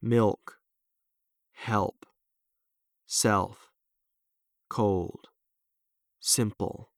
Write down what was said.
milk, help, self, cold, simple.